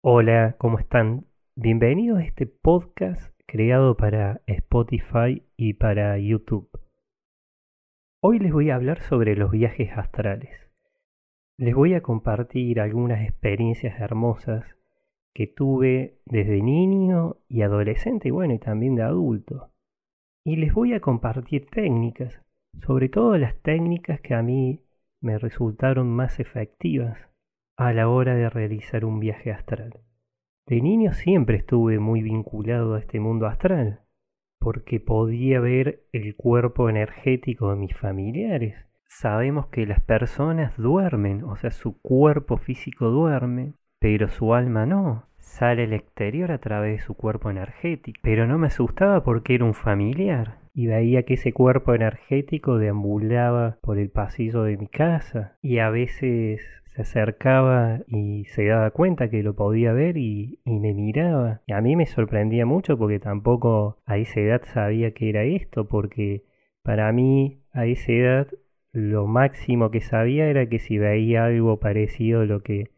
Hola, ¿cómo están? Bienvenidos a este podcast creado para Spotify y para YouTube. Hoy les voy a hablar sobre los viajes astrales. Les voy a compartir algunas experiencias hermosas que tuve desde niño y adolescente y bueno, y también de adulto. Y les voy a compartir técnicas, sobre todo las técnicas que a mí me resultaron más efectivas a la hora de realizar un viaje astral. De niño siempre estuve muy vinculado a este mundo astral, porque podía ver el cuerpo energético de mis familiares. Sabemos que las personas duermen, o sea, su cuerpo físico duerme, pero su alma no. Sale al exterior a través de su cuerpo energético. Pero no me asustaba porque era un familiar y veía que ese cuerpo energético deambulaba por el pasillo de mi casa y a veces se acercaba y se daba cuenta que lo podía ver y, me miraba. Y a mí me sorprendía mucho porque tampoco a esa edad sabía que era esto, porque para mí a esa edad lo máximo que sabía era que si veía algo parecido a lo que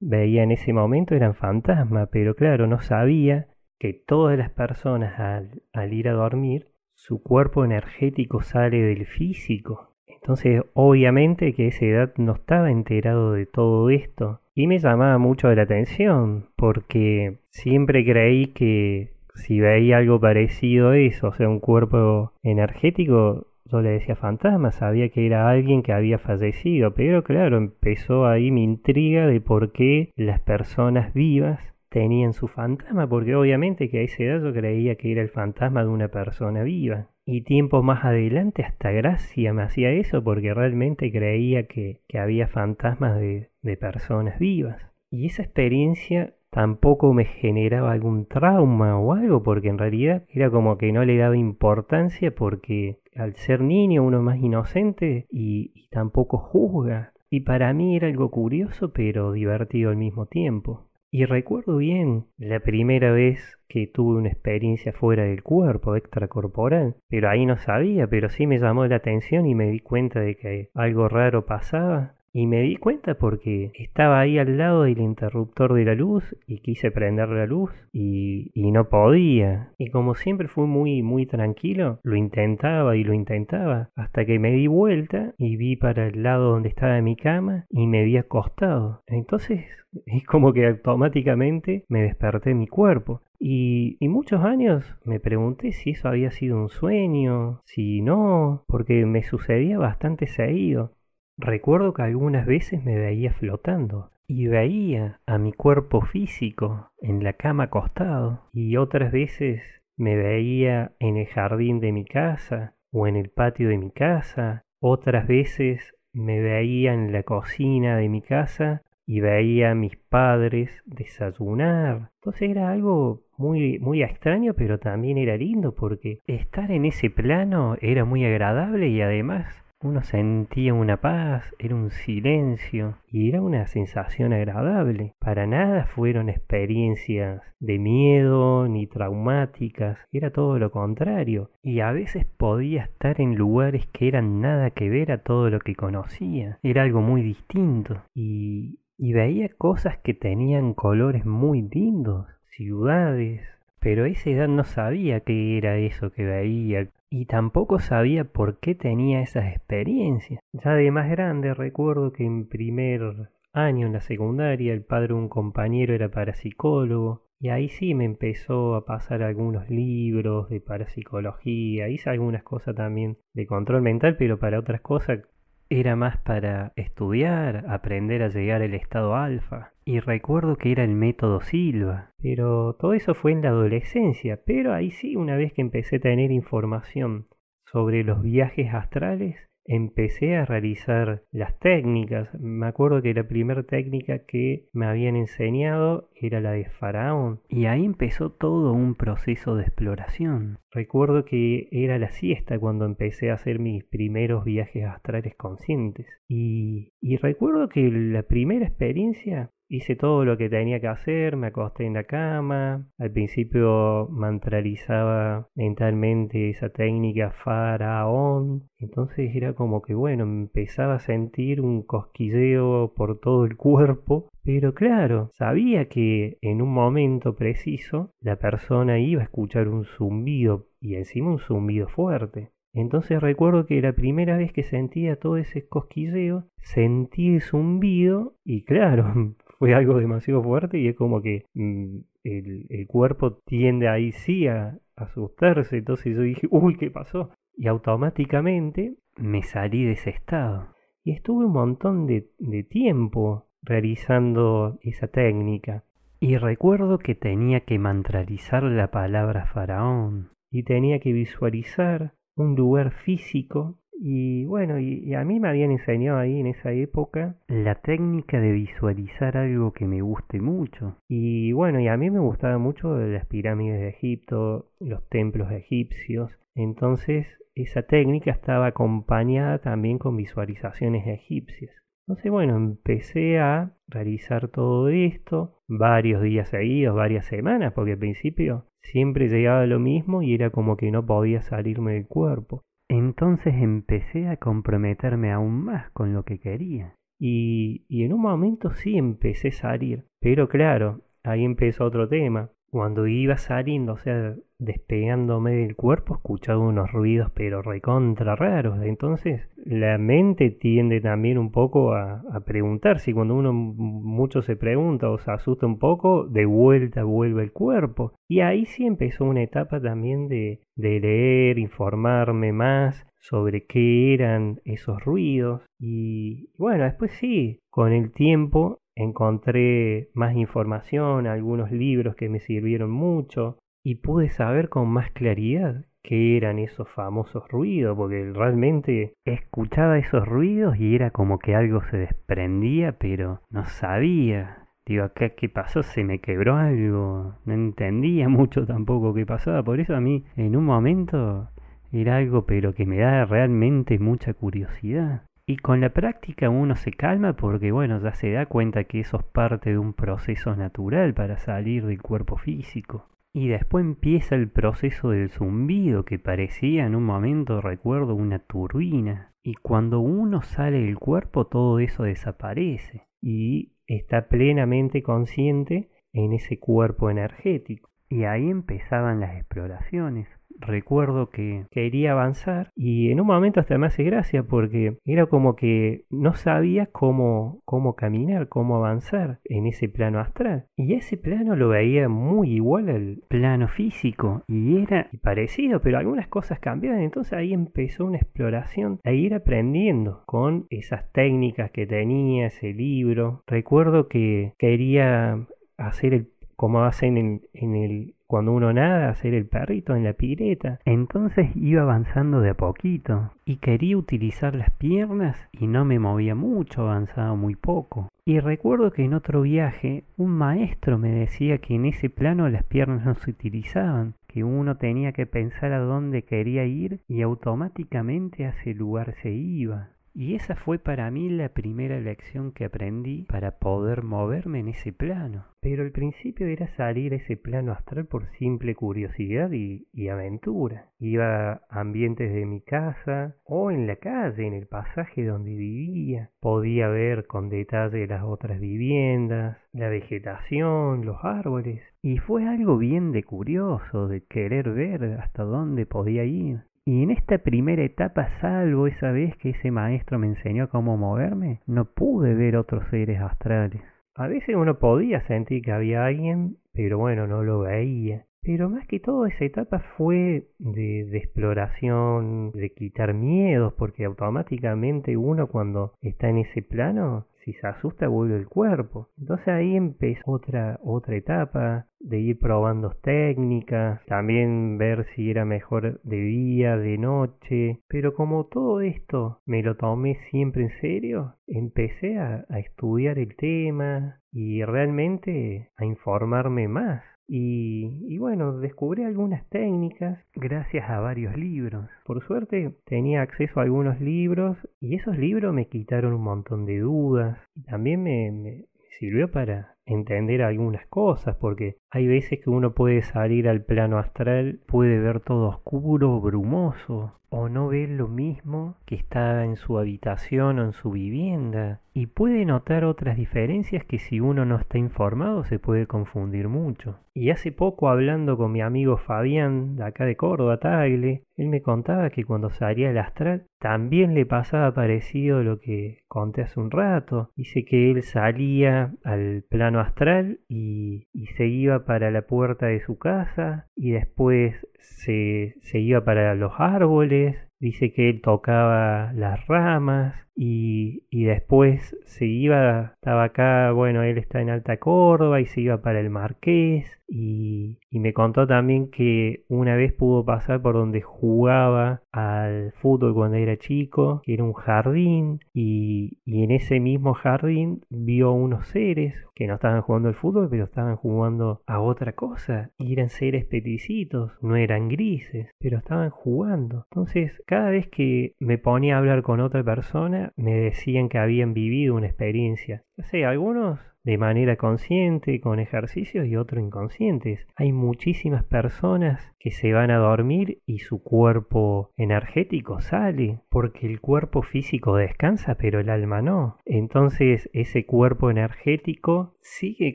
veía en ese momento eran fantasmas, pero claro, no sabía que todas las personas al, al ir a dormir, su cuerpo energético sale del físico entonces, obviamente que esa edad no estaba enterado de todo esto. Y me llamaba mucho la atención, porque siempre creí que si veía algo parecido a eso, o sea, un cuerpo energético, yo le decía fantasma, sabía que era alguien que había fallecido, pero claro, empezó ahí mi intriga de por qué las personas vivas tenían su fantasma, porque obviamente que a esa edad yo creía que era el fantasma de una persona viva. Y tiempo más adelante hasta Gracia me hacía eso porque realmente creía que, había fantasmas de, de personas vivas. Y esa experiencia tampoco me generaba algún trauma o algo, porque en realidad era como que no le daba importancia porque al ser niño uno más inocente y, tampoco juzga. Y para mí era algo curioso pero divertido al mismo tiempo. Y recuerdo bien la primera vez que tuve una experiencia fuera del cuerpo, extracorporal, pero ahí no sabía, pero sí me llamó la atención y me di cuenta de que algo raro pasaba y me di cuenta porque estaba ahí al lado del interruptor de la luz y quise prender la luz y, no podía. Y como siempre fui muy, muy tranquilo, lo intentaba y lo intentaba hasta que me di vuelta y vi para el lado donde estaba mi cama y me vi acostado. Entonces es como que automáticamente me desperté mi cuerpo. Y, y, muchos años me pregunté si eso había sido un sueño, si no, porque me sucedía bastante seguido. Recuerdo que algunas veces me veía flotando y veía a mi cuerpo físico en la cama acostado y otras veces me veía en el jardín de mi casa o en el patio de mi casa, otras veces me veía en la cocina de mi casa y veía a mis padres desayunar. Entonces era algo muy, muy extraño, pero también era lindo porque estar en ese plano era muy agradable y además uno sentía una paz, era un silencio y era una sensación agradable. Para nada fueron experiencias de miedo ni traumáticas, era todo lo contrario. Y a veces podía estar en lugares que eran nada que ver a todo lo que conocía. Era algo muy distinto. Y, veía cosas que tenían colores muy lindos, ciudades, pero a esa edad no sabía qué era eso que veía, y tampoco sabía por qué tenía esas experiencias. Ya de más grande recuerdo que en primer año en la secundaria el padre de un compañero era parapsicólogo y ahí sí me empezó a pasar algunos libros de parapsicología, hice algunas cosas también de control mental, pero para otras cosas era más para estudiar, aprender a llegar al estado alfa. Y recuerdo que era el método Silva. Pero todo eso fue en la adolescencia. Pero ahí sí, una vez que empecé a tener información sobre los viajes astrales, empecé a realizar las técnicas. Me acuerdo que la primera técnica que me habían enseñado era la de Faraón. Y ahí empezó todo un proceso de exploración. Recuerdo que era la siesta cuando empecé a hacer mis primeros viajes astrales conscientes. Y, y recuerdo que la primera experiencia Hice todo lo que tenía que hacer, me acosté en la cama, al principio mantralizaba mentalmente esa técnica faraón, entonces era como que bueno, empezaba a sentir un cosquilleo por todo el cuerpo, Pero claro, sabía que en un momento preciso la persona iba a escuchar un zumbido y encima un zumbido fuerte. Entonces recuerdo que la primera vez que sentía todo ese cosquilleo, sentí el zumbido y claro, fue algo demasiado fuerte y es como que mm, el, cuerpo tiende ahí sí a, asustarse. Entonces yo dije, uy, ¿qué pasó? Y automáticamente me salí de ese estado. Y estuve un montón de, de tiempo realizando esa técnica. Y recuerdo que tenía que mantralizar la palabra faraón y tenía que visualizar un lugar físico y bueno, y, a mí me habían enseñado ahí en esa época la técnica de visualizar algo que me guste mucho. Y bueno, y a mí me gustaba mucho las pirámides de Egipto, los templos egipcios. Entonces, esa técnica estaba acompañada también con visualizaciones egipcias. Entonces, bueno, empecé a realizar todo esto varios días seguidos, varias semanas, porque al principio siempre llegaba lo mismo y era como que no podía salirme del cuerpo. Entonces empecé a comprometerme aún más con lo que quería. Y, en un momento sí empecé a salir. Pero claro, ahí empezó otro tema. Cuando iba saliendo, o sea, despegándome del cuerpo, escuchaba unos ruidos pero recontra raros. Entonces la mente tiende también un poco a, preguntar si cuando uno mucho se pregunta o se asusta un poco, de vuelta vuelve el cuerpo. Y ahí sí empezó una etapa también de, de leer, informarme más sobre qué eran esos ruidos. Y bueno, después sí, con el tiempo encontré más información, algunos libros que me sirvieron mucho y pude saber con más claridad qué eran esos famosos ruidos, porque realmente escuchaba esos ruidos y era como que algo se desprendía, pero no sabía. Digo, acá qué pasó, se me quebró algo, no entendía mucho tampoco qué pasaba, por eso a mí en un momento era algo pero que me da realmente mucha curiosidad. Y con la práctica uno se calma porque, bueno, ya se da cuenta que eso es parte de un proceso natural para salir del cuerpo físico. Y después empieza el proceso del zumbido que parecía en un momento, recuerdo, una turbina. Y cuando uno sale del cuerpo todo eso desaparece y está plenamente consciente en ese cuerpo energético. Y ahí empezaban las exploraciones recuerdo que quería avanzar y en un momento hasta me hace gracia porque era como que no sabía cómo, cómo caminar, cómo avanzar en ese plano astral. Y ese plano lo veía muy igual al plano físico y era parecido, pero algunas cosas cambiaban. Entonces ahí empezó una exploración a ir aprendiendo con esas técnicas que tenía ese libro. Recuerdo que quería hacer el como hacen en, en el cuando uno nada, hacer el perrito en la pileta. Entonces iba avanzando de a poquito y quería utilizar las piernas y no me movía mucho, avanzaba muy poco. Y recuerdo que en otro viaje un maestro me decía que en ese plano las piernas no se utilizaban, que uno tenía que pensar a dónde quería ir y automáticamente a ese lugar se iba. Y esa fue para mí la primera lección que aprendí para poder moverme en ese plano. Pero el principio era salir a ese plano astral por simple curiosidad y, aventura. Iba a ambientes de mi casa o en la calle, en el pasaje donde vivía. Podía ver con detalle las otras viviendas, la vegetación, los árboles. Y fue algo bien de curioso, de querer ver hasta dónde podía ir. Y en esta primera etapa, salvo esa vez que ese maestro me enseñó cómo moverme, no pude ver otros seres astrales. A veces uno podía sentir que había alguien, pero bueno, no lo veía. Pero más que todo esa etapa fue de, exploración, de quitar miedos, porque automáticamente uno cuando está en ese plano si se asusta vuelve el cuerpo. Entonces ahí empezó otra, otra etapa de ir probando técnicas, también ver si era mejor de día, de noche, pero como todo esto me lo tomé siempre en serio, empecé a, a estudiar el tema y realmente a informarme más y, bueno, descubrí algunas técnicas gracias a varios libros. Por suerte tenía acceso a algunos libros y esos libros me quitaron un montón de dudas y también me, me sirvió para, entender algunas cosas, porque hay veces que uno puede salir al plano astral, puede ver todo oscuro, brumoso, o no ve lo mismo que está en su habitación o en su vivienda, y puede notar otras diferencias que si uno no está informado se puede confundir mucho. Y hace poco hablando con mi amigo Fabián, de acá de Córdoba, Tagle, él me contaba que cuando salía al astral también le pasaba parecido lo que conté hace un rato. Dice que él salía al plano astral y, y se iba para la puerta de su casa y después se, se iba para los árboles. Dice que él tocaba las ramas y, y, después se iba, estaba acá, bueno, él está en Alta Córdoba y se iba para el Marqués y, y, me contó también que una vez pudo pasar por donde jugaba al fútbol cuando era chico, que era un jardín y, y en ese mismo jardín vio unos seres que no estaban jugando al fútbol, pero estaban jugando a otra cosa y eran seres peticitos, no eran grises, pero estaban jugando. Entonces, cada vez que me ponía a hablar con otra persona, me decían que habían vivido una experiencia. No sé, algunos de manera consciente, con ejercicios y otros inconscientes. Hay muchísimas personas que se van a dormir y su cuerpo energético sale, porque el cuerpo físico descansa, pero el alma no. Entonces ese cuerpo energético sigue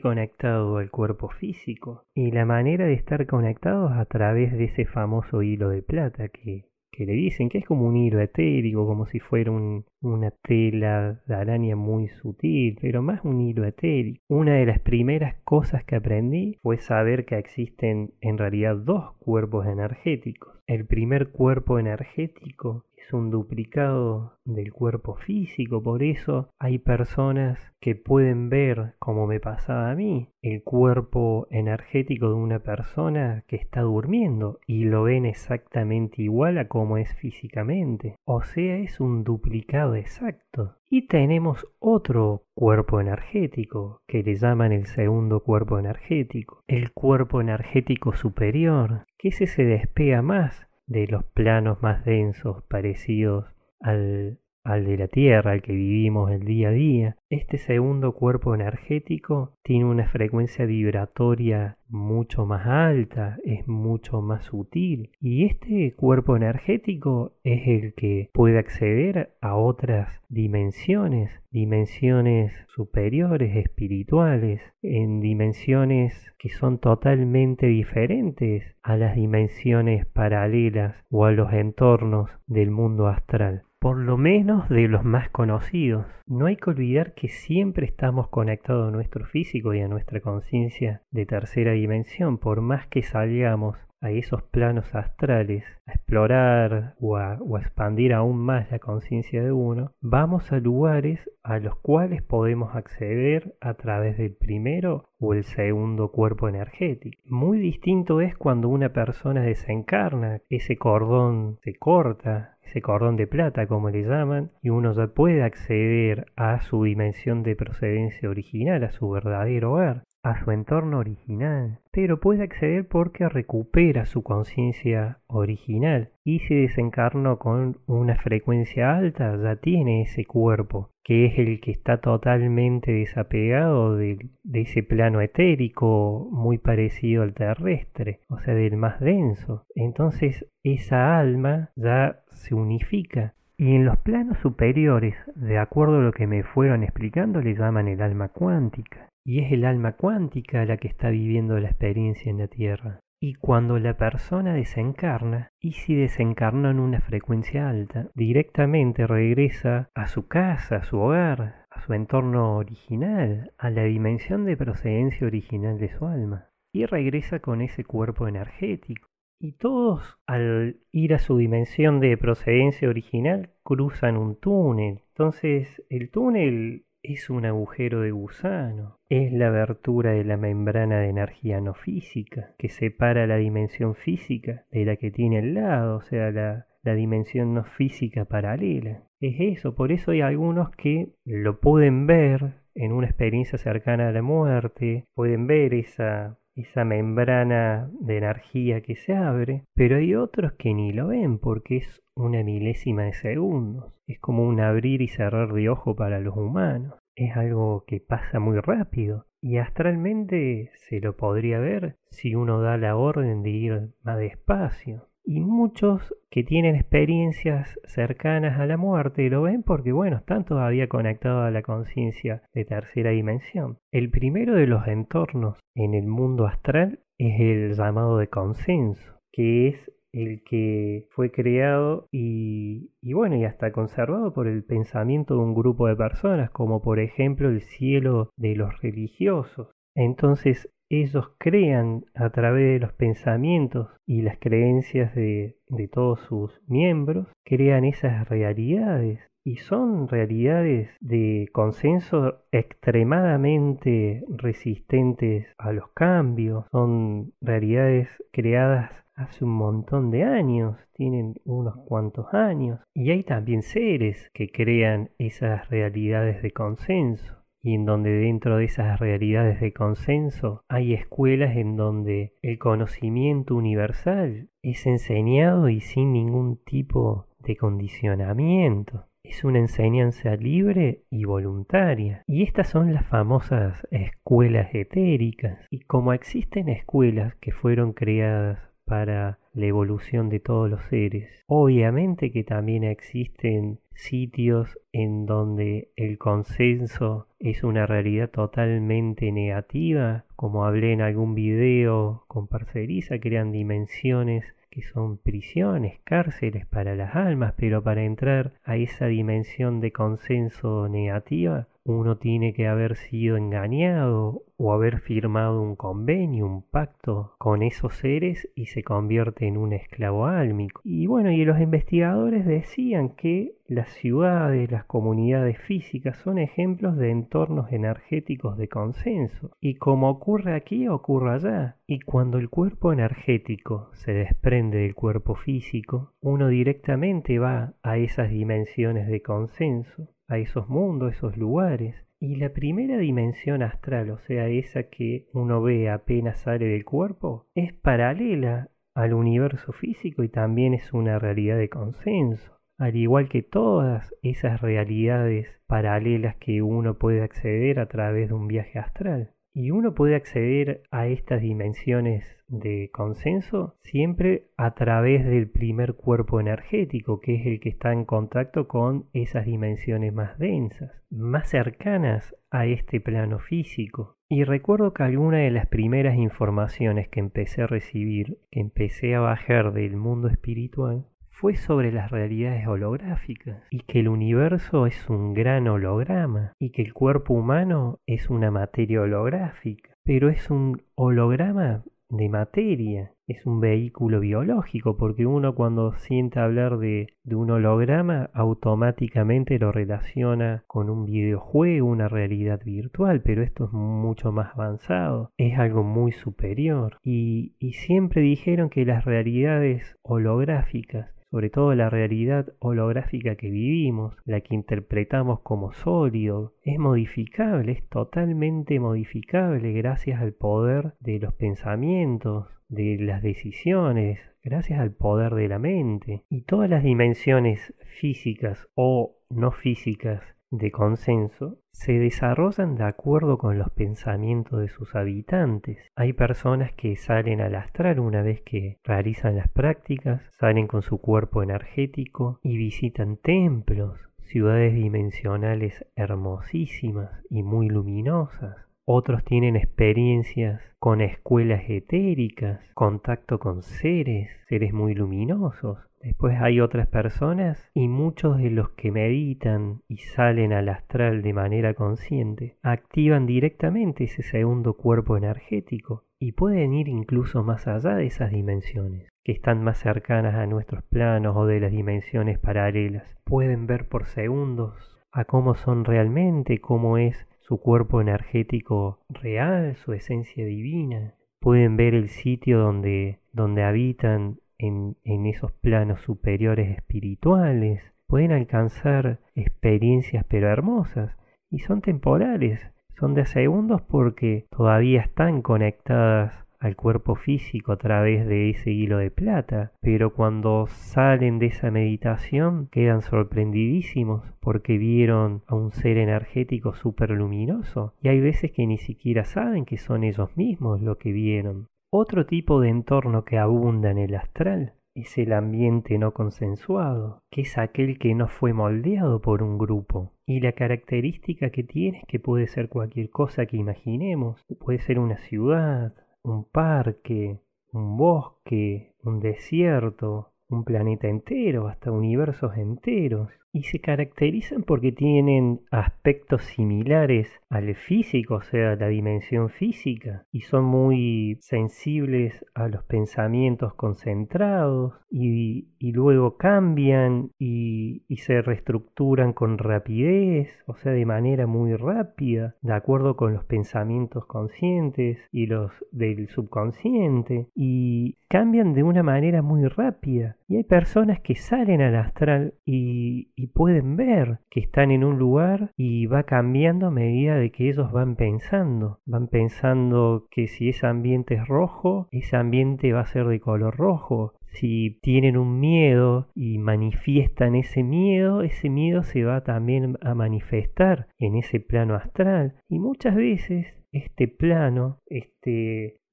conectado al cuerpo físico. Y la manera de estar conectados a través de ese famoso hilo de plata que que le dicen que es como un hilo etérico, como si fuera una tela de araña muy sutil, pero más un hilo etérico. Una de las primeras cosas que aprendí fue saber que existen en realidad dos cuerpos energéticos. El primer cuerpo energético un duplicado del cuerpo físico, por eso hay personas que pueden ver, como me pasaba a mí, el cuerpo energético de una persona que está durmiendo y lo ven exactamente igual a como es físicamente. O sea, es un duplicado exacto. Y tenemos otro cuerpo energético, que le llaman el segundo cuerpo energético, el cuerpo energético superior, que ese se despega más de los planos más densos parecidos al, al de la Tierra, al que vivimos el día a día, este segundo cuerpo energético tiene una frecuencia vibratoria mucho más alta, es mucho más sutil y este cuerpo energético es el que puede acceder a otras dimensiones, dimensiones superiores, espirituales, en dimensiones que son totalmente diferentes a las dimensiones paralelas o a los entornos del mundo astral por lo menos de los más conocidos. No hay que olvidar que siempre estamos conectados a nuestro físico y a nuestra conciencia de tercera dimensión, por más que salgamos a esos planos astrales, a explorar o a, expandir aún más la conciencia de uno, vamos a lugares a los cuales podemos acceder a través del primero o el segundo cuerpo energético. Muy distinto es cuando una persona desencarna, ese cordón se corta, ese cordón de plata como le llaman, y uno ya puede acceder a su dimensión de procedencia original, a su verdadero hogar a su entorno original, pero puede acceder porque recupera su conciencia original y si desencarnó con una frecuencia alta ya tiene ese cuerpo que es el que está totalmente desapegado de, de ese plano etérico muy parecido al terrestre, o sea, del más denso. Entonces esa alma ya se unifica y en los planos superiores, de acuerdo a lo que me fueron explicando, le llaman el alma cuántica y es el alma cuántica la que está viviendo la experiencia en la Tierra. Y cuando la persona desencarna, y si desencarna en una frecuencia alta, directamente regresa a su casa, a su hogar, a su entorno original, a la dimensión de procedencia original de su alma, y regresa con ese cuerpo energético. Y todos, al ir a su dimensión de procedencia original, cruzan un túnel. Entonces, el túnel es un agujero de gusano, es la abertura de la membrana de energía no física que separa la dimensión física de la que tiene al lado, o sea, la, la dimensión no física paralela. Es eso, por eso hay algunos que lo pueden ver en una experiencia cercana a la muerte, pueden ver esa esa membrana de energía que se abre, pero hay otros que ni lo ven porque es una milésima de segundos. Es como un abrir y cerrar de ojo para los humanos. es algo que pasa muy rápido. Y astralmente se lo podría ver si uno da la orden de ir más despacio. Y muchos que tienen experiencias cercanas a la muerte lo ven porque, bueno, están todavía conectados a la conciencia de tercera dimensión. El primero de los entornos en el mundo astral es el llamado de consenso, que es el que fue creado y, bueno, y hasta conservado por el pensamiento de un grupo de personas, como por ejemplo el cielo de los religiosos. Entonces ellos crean a través de los pensamientos y las creencias de, de todos sus miembros, crean esas realidades y son realidades de consenso extremadamente resistentes a los cambios, son realidades creadas hace un montón de años, tienen unos cuantos años, y hay también seres que crean esas realidades de consenso, y en donde dentro de esas realidades de consenso hay escuelas en donde el conocimiento universal es enseñado y sin ningún tipo de condicionamiento. Es una enseñanza libre y voluntaria. Y estas son las famosas escuelas etéricas. Y como existen escuelas que fueron creadas para la evolución de todos los seres. Obviamente que también existen sitios en donde el consenso es una realidad totalmente negativa, como hablé en algún video con Parceriza, crean dimensiones que son prisiones, cárceles para las almas, pero para entrar a esa dimensión de consenso negativa uno tiene que haber sido engañado o haber firmado un convenio, un pacto con esos seres y se convierte en un esclavo álmico. Y bueno, y los investigadores decían que las ciudades, las comunidades físicas son ejemplos de entornos energéticos de consenso. Y como ocurre aquí, ocurre allá. Y cuando el cuerpo energético se desprende del cuerpo físico, uno directamente va a esas dimensiones de consenso a esos mundos, esos lugares. Y la primera dimensión astral, o sea, esa que uno ve apenas sale del cuerpo, es paralela al universo físico y también es una realidad de consenso. Al igual que todas esas realidades paralelas que uno puede acceder a través de un viaje astral. Y uno puede acceder a estas dimensiones de consenso siempre a través del primer cuerpo energético, que es el que está en contacto con esas dimensiones más densas, más cercanas a este plano físico. Y recuerdo que alguna de las primeras informaciones que empecé a recibir, que empecé a bajar del mundo espiritual, fue sobre las realidades holográficas y que el universo es un gran holograma y que el cuerpo humano es una materia holográfica, pero es un holograma de materia, es un vehículo biológico, porque uno cuando siente hablar de, un holograma automáticamente lo relaciona con un videojuego, una realidad virtual, pero esto es mucho más avanzado, es algo muy superior. Y siempre dijeron que las realidades holográficas sobre todo la realidad holográfica que vivimos, la que interpretamos como sólido, es modificable, es totalmente modificable gracias al poder de los pensamientos, de las decisiones, gracias al poder de la mente. Y todas las dimensiones físicas o no físicas de consenso se desarrollan de acuerdo con los pensamientos de sus habitantes. Hay personas que salen al astral una vez que realizan las prácticas, salen con su cuerpo energético y visitan templos, ciudades dimensionales hermosísimas y muy luminosas. Otros tienen experiencias con escuelas etéricas, contacto con seres, seres muy luminosos. Después hay otras personas y muchos de los que meditan y salen al astral de manera consciente activan directamente ese segundo cuerpo energético y pueden ir incluso más allá de esas dimensiones que están más cercanas a nuestros planos o de las dimensiones paralelas. Pueden ver por segundos a cómo son realmente, cómo es su cuerpo energético real, su esencia divina. Pueden ver el sitio donde, donde habitan en, esos planos superiores espirituales, pueden alcanzar experiencias pero hermosas y son temporales, son de segundos porque todavía están conectadas al cuerpo físico a través de ese hilo de plata, pero cuando salen de esa meditación quedan sorprendidísimos porque vieron a un ser energético súper luminoso y hay veces que ni siquiera saben que son ellos mismos lo que vieron. Otro tipo de entorno que abunda en el astral es el ambiente no consensuado, que es aquel que no fue moldeado por un grupo. Y la característica que tiene es que puede ser cualquier cosa que imaginemos. Puede ser una ciudad, un parque, un bosque, un desierto, un planeta entero, hasta universos enteros y se caracterizan porque tienen aspectos similares al físico, o sea, la dimensión física, y son muy sensibles a los pensamientos concentrados y, luego cambian y, y, se reestructuran con rapidez, o sea, de manera muy rápida, de acuerdo con los pensamientos conscientes y los del subconsciente, y cambian de una manera muy rápida. Y hay personas que salen al astral y, y pueden ver que están en un lugar y va cambiando a medida de que ellos van pensando. Van pensando que si ese ambiente es rojo, ese ambiente va a ser de color rojo. Si tienen un miedo y manifiestan ese miedo, ese miedo se va también a manifestar en ese plano astral. Y muchas veces este plano,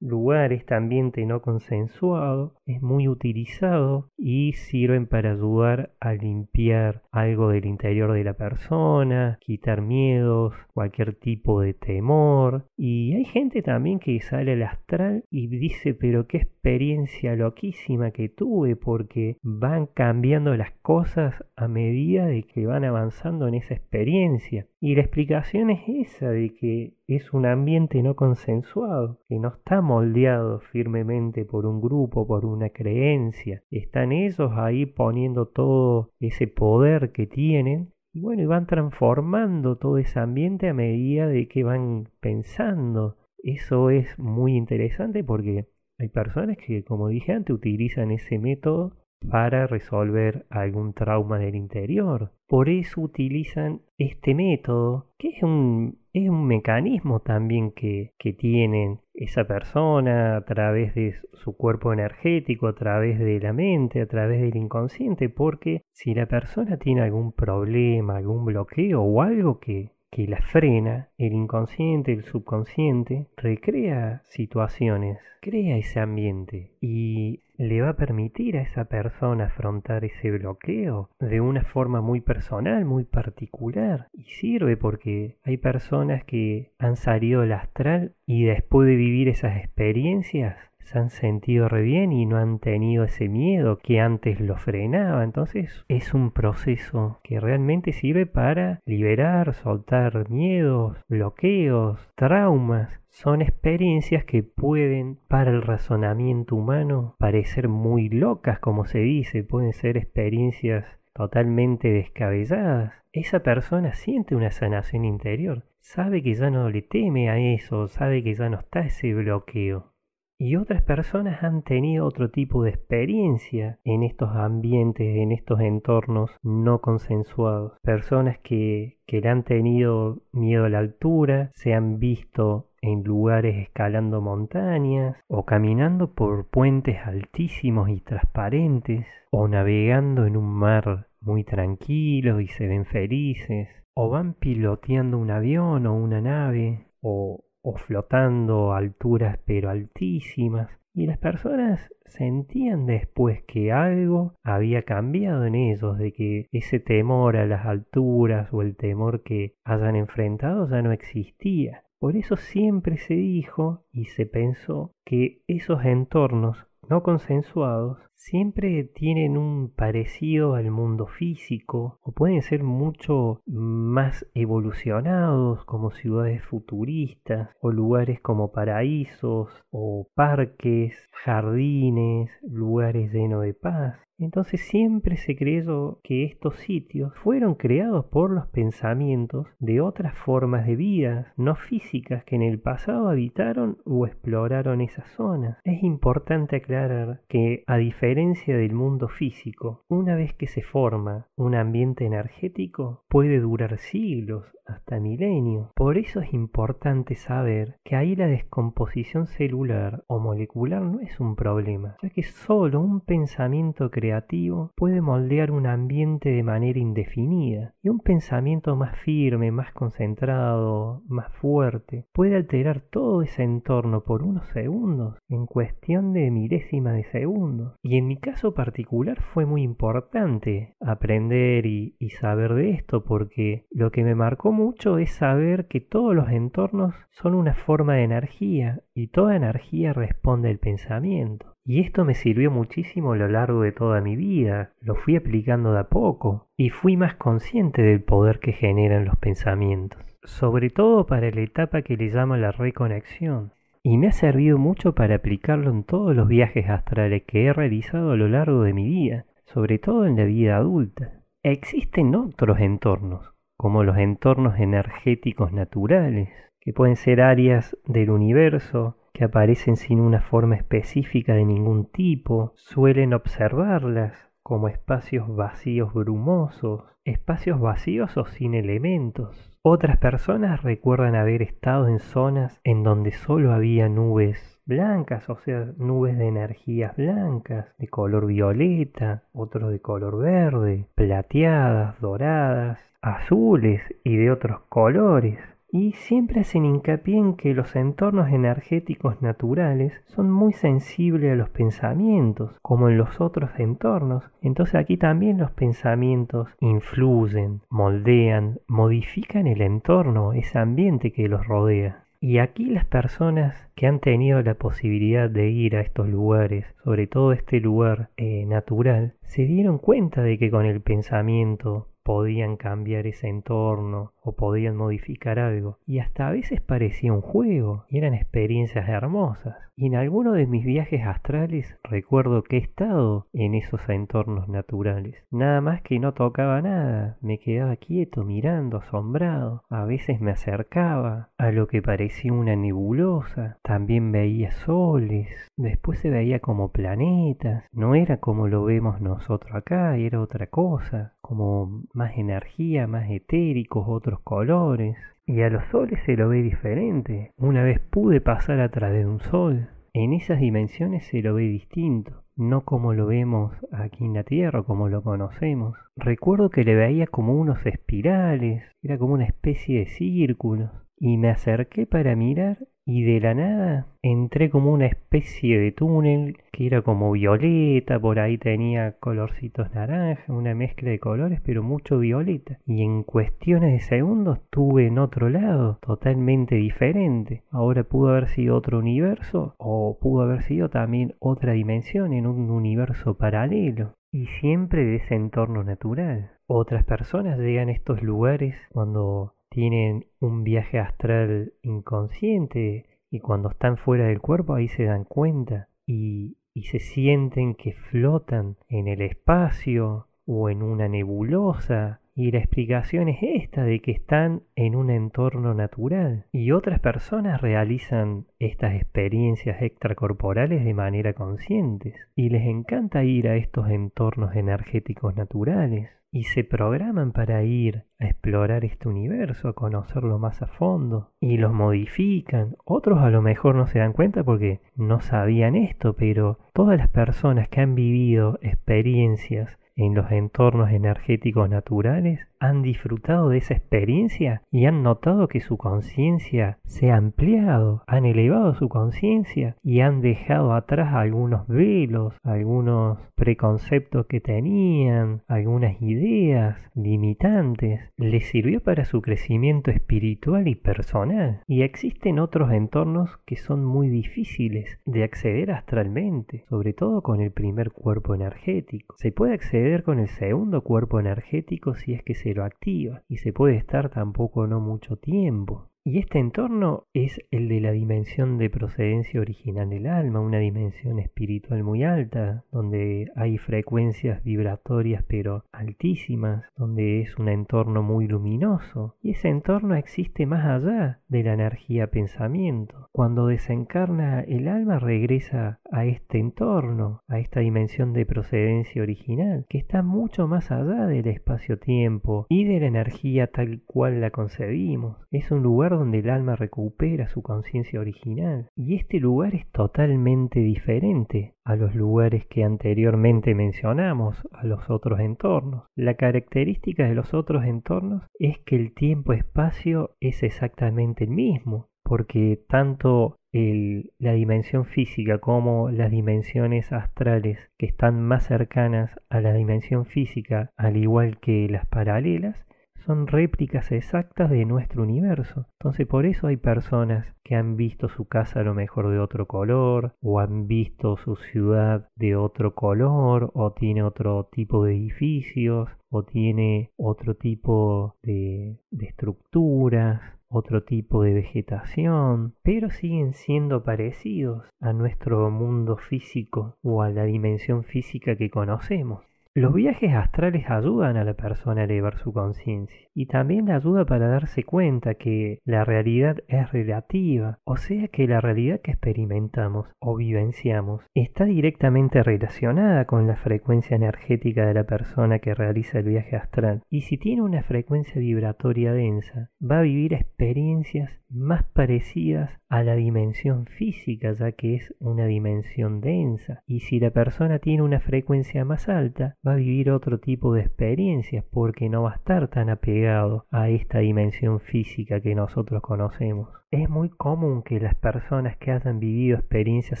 lugar, este ambiente no consensuado, es muy utilizado y sirven para ayudar a limpiar algo del interior de la persona, quitar miedos, cualquier tipo de temor. Y hay gente también que sale al astral y dice, pero qué experiencia loquísima que tuve porque van cambiando las cosas a medida de que van avanzando en esa experiencia. Y la explicación es esa, de que es un ambiente no consensuado, que no está moldeado firmemente por un grupo, por una creencia. Están ellos ahí poniendo todo ese poder que tienen y bueno, y van transformando todo ese ambiente a medida de que van pensando. Eso es muy interesante porque hay personas que, como dije antes, utilizan ese método para resolver algún trauma del interior. Por eso utilizan este método, que es un, es un mecanismo también que, que tienen esa persona a través de su cuerpo energético, a través de la mente, a través del inconsciente, porque si la persona tiene algún problema, algún bloqueo o algo que, que la frena, el inconsciente, el subconsciente, recrea situaciones, crea ese ambiente. Y le va a permitir a esa persona afrontar ese bloqueo de una forma muy personal, muy particular. Y sirve porque hay personas que han salido del astral y después de vivir esas experiencias se han sentido re bien y no han tenido ese miedo que antes lo frenaba. Entonces es un proceso que realmente sirve para liberar, soltar miedos, bloqueos, traumas. Son experiencias que pueden para el razonamiento humano parecer muy locas, como se dice, pueden ser experiencias totalmente descabelladas. Esa persona siente una sanación interior, sabe que ya no le teme a eso, sabe que ya no está ese bloqueo. Y otras personas han tenido otro tipo de experiencia en estos ambientes, en estos entornos no consensuados. Personas que, que le han tenido miedo a la altura, se han visto en lugares escalando montañas o caminando por puentes altísimos y transparentes o navegando en un mar muy tranquilo y se ven felices o van piloteando un avión o una nave o o flotando a alturas pero altísimas y las personas sentían después que algo había cambiado en ellos, de que ese temor a las alturas o el temor que hayan enfrentado ya no existía. Por eso siempre se dijo y se pensó que esos entornos no consensuados siempre tienen un parecido al mundo físico o pueden ser mucho más evolucionados como ciudades futuristas o lugares como paraísos o parques, jardines, lugares llenos de paz. Entonces siempre se creyó que estos sitios fueron creados por los pensamientos de otras formas de vida no físicas que en el pasado habitaron o exploraron esas zonas. Es importante aclarar que a diferencia diferencia del mundo físico, una vez que se forma un ambiente energético, puede durar siglos, hasta milenios. Por eso es importante saber que ahí la descomposición celular o molecular no es un problema, ya que solo un pensamiento creativo puede moldear un ambiente de manera indefinida, y un pensamiento más firme, más concentrado, más fuerte, puede alterar todo ese entorno por unos segundos, en cuestión de milésima de segundos. Y en mi caso particular fue muy importante aprender y, saber de esto, porque lo que me marcó mucho es saber que todos los entornos son una forma de energía y toda energía responde al pensamiento. Y esto me sirvió muchísimo a lo largo de toda mi vida, lo fui aplicando de a poco y fui más consciente del poder que generan los pensamientos, sobre todo para la etapa que le llamo la reconexión. Y me ha servido mucho para aplicarlo en todos los viajes astrales que he realizado a lo largo de mi vida, sobre todo en la vida adulta. Existen otros entornos, como los entornos energéticos naturales, que pueden ser áreas del universo que aparecen sin una forma específica de ningún tipo, suelen observarlas como espacios vacíos brumosos, espacios vacíos o sin elementos. Otras personas recuerdan haber estado en zonas en donde solo había nubes blancas, o sea, nubes de energías blancas, de color violeta, otros de color verde, plateadas, doradas, azules y de otros colores. Y siempre hacen hincapié en que los entornos energéticos naturales son muy sensibles a los pensamientos, como en los otros entornos. Entonces aquí también los pensamientos influyen, moldean, modifican el entorno, ese ambiente que los rodea. Y aquí las personas que han tenido la posibilidad de ir a estos lugares, sobre todo este lugar eh, natural, se dieron cuenta de que con el pensamiento podían cambiar ese entorno podían modificar algo. Y hasta a veces parecía un juego y eran experiencias hermosas. Y en alguno de mis viajes astrales recuerdo que he estado en esos entornos naturales. Nada más que no tocaba nada, me quedaba quieto mirando, asombrado. A veces me acercaba a lo que parecía una nebulosa. También veía soles, después se veía como planetas. No era como lo vemos nosotros acá, era otra cosa, como más energía, más etéricos, otros colores. Y a los soles se lo ve diferente. Una vez pude pasar a través de un sol. En esas dimensiones se lo ve distinto, no como lo vemos aquí en la Tierra, como lo conocemos. Recuerdo que le veía como unos espirales, era como una especie de círculos. Y me acerqué para mirar y de la nada entré como una especie de túnel que era como violeta, por ahí tenía colorcitos naranja, una mezcla de colores, pero mucho violeta. Y en cuestiones de segundos estuve en otro lado, totalmente diferente. Ahora pudo haber sido otro universo o pudo haber sido también otra dimensión en un universo paralelo. Y siempre de ese entorno natural. Otras personas llegan a estos lugares cuando tienen un viaje astral inconsciente y cuando están fuera del cuerpo ahí se dan cuenta y, y se sienten que flotan en el espacio o en una nebulosa. Y la explicación es esta de que están en un entorno natural. Y otras personas realizan estas experiencias extracorporales de manera consciente y les encanta ir a estos entornos energéticos naturales y se programan para ir a explorar este universo, a conocerlo más a fondo y los modifican. Otros a lo mejor no se dan cuenta porque no sabían esto, pero todas las personas que han vivido experiencias en los entornos energéticos naturales han disfrutado de esa experiencia y han notado que su conciencia se ha ampliado, han elevado su conciencia y han dejado atrás algunos velos, algunos preconceptos que tenían, algunas ideas limitantes. Les sirvió para su crecimiento espiritual y personal. Y existen otros entornos que son muy difíciles de acceder astralmente, sobre todo con el primer cuerpo energético. Se puede acceder con el segundo cuerpo energético si es que se lo activa y se puede estar tampoco no mucho tiempo. Y este entorno es el de la dimensión de procedencia original del alma, una dimensión espiritual muy alta, donde hay frecuencias vibratorias pero altísimas, donde es un entorno muy luminoso. Y ese entorno existe más allá de la energía pensamiento. Cuando desencarna el alma regresa a este entorno, a esta dimensión de procedencia original, que está mucho más allá del espacio-tiempo y de la energía tal cual la concebimos. Es un lugar donde el alma recupera su conciencia original. Y este lugar es totalmente diferente a los lugares que anteriormente mencionamos, a los otros entornos. La característica de los otros entornos es que el tiempo-espacio es exactamente el mismo, porque tanto la dimensión física como las dimensiones astrales que están más cercanas a la dimensión física, al igual que las paralelas, son réplicas exactas de nuestro universo. Entonces por eso hay personas que han visto su casa a lo mejor de otro color, o han visto su ciudad de otro color, o tiene otro tipo de edificios, o tiene otro tipo de, de estructuras, otro tipo de vegetación, pero siguen siendo parecidos a nuestro mundo físico o a la dimensión física que conocemos. Los viajes astrales ayudan a la persona a elevar su conciencia y también le ayuda para darse cuenta que la realidad es relativa, o sea que la realidad que experimentamos o vivenciamos está directamente relacionada con la frecuencia energética de la persona que realiza el viaje astral. Y si tiene una frecuencia vibratoria densa, va a vivir experiencias más parecidas a la dimensión física, ya que es una dimensión densa. Y si la persona tiene una frecuencia más alta, va a vivir otro tipo de experiencias porque no va a estar tan apegado a esta dimensión física que nosotros conocemos. Es muy común que las personas que hayan vivido experiencias